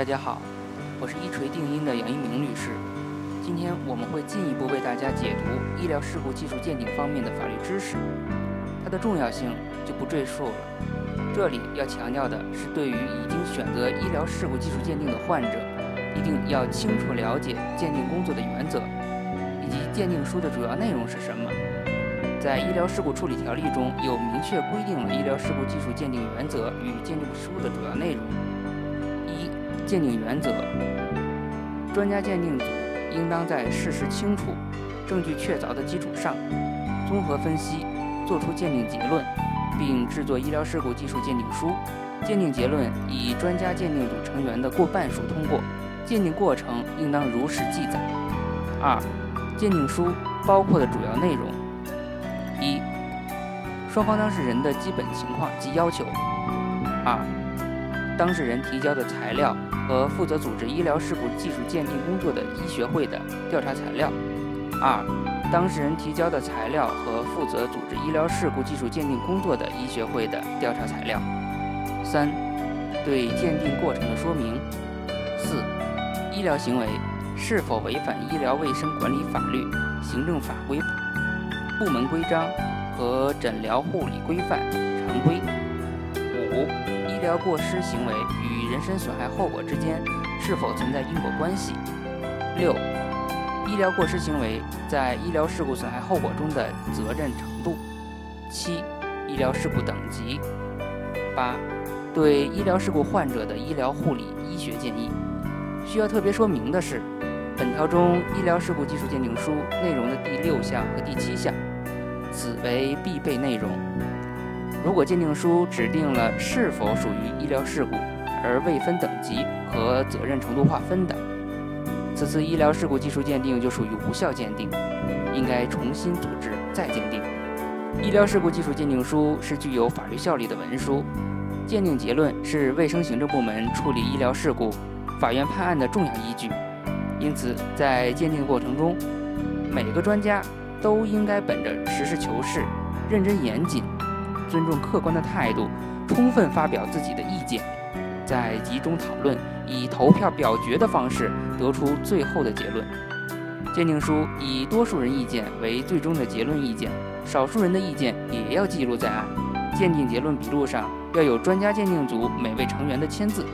大家好，我是一锤定音的杨一鸣律师。今天我们会进一步为大家解读医疗事故技术鉴定方面的法律知识，它的重要性就不赘述了。这里要强调的是，对于已经选择医疗事故技术鉴定的患者，一定要清楚了解鉴定工作的原则，以及鉴定书的主要内容是什么。在医疗事故处理条例中有明确规定了医疗事故技术鉴定原则与鉴定书的主要内容。鉴定原则：专家鉴定组应当在事实清楚、证据确凿的基础上，综合分析，作出鉴定结论，并制作医疗事故技术鉴定书。鉴定结论以专家鉴定组成员的过半数通过。鉴定过程应当如实记载。二、鉴定书包括的主要内容。一、双方当事人的基本情况及要求；二、当事人提交的材料和负责组织医疗事故技术鉴定工作的医学会的调查材料；二、当事人提交的材料和负责组织医疗事故技术鉴定工作的医学会的调查材料；三、对鉴定过程的说明；四、医疗行为是否违反医疗卫生管理法律、行政法规。部门规章和诊疗护理规范常规。五、医疗过失行为与人身损害后果之间是否存在因果关系？六、医疗过失行为在医疗事故损害后果中的责任程度。七、医疗事故等级。八、对医疗事故患者的医疗护理医学建议。需要特别说明的是，本条中医疗事故技术鉴定书内容的第六项和第七项。此为必备内容。如果鉴定书指定了是否属于医疗事故，而未分等级和责任程度划分的，此次医疗事故技术鉴定就属于无效鉴定，应该重新组织再鉴定。医疗事故技术鉴定书是具有法律效力的文书，鉴定结论是卫生行政部门处理医疗事故、法院判案的重要依据。因此，在鉴定过程中，每个专家。都应该本着实事求是、认真严谨、尊重客观的态度，充分发表自己的意见，在集中讨论，以投票表决的方式得出最后的结论。鉴定书以多数人意见为最终的结论意见，少数人的意见也要记录在案。鉴定结论笔录上要有专家鉴定组每位成员的签字。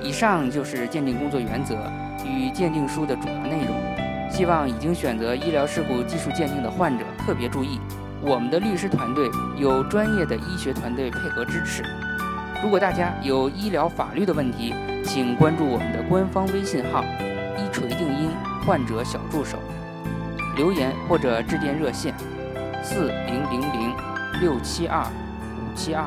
以上就是鉴定工作原则与鉴定书的主要内容。希望已经选择医疗事故技术鉴定的患者特别注意，我们的律师团队有专业的医学团队配合支持。如果大家有医疗法律的问题，请关注我们的官方微信号“一锤定音患者小助手”，留言或者致电热线：四零零零六七二五七二。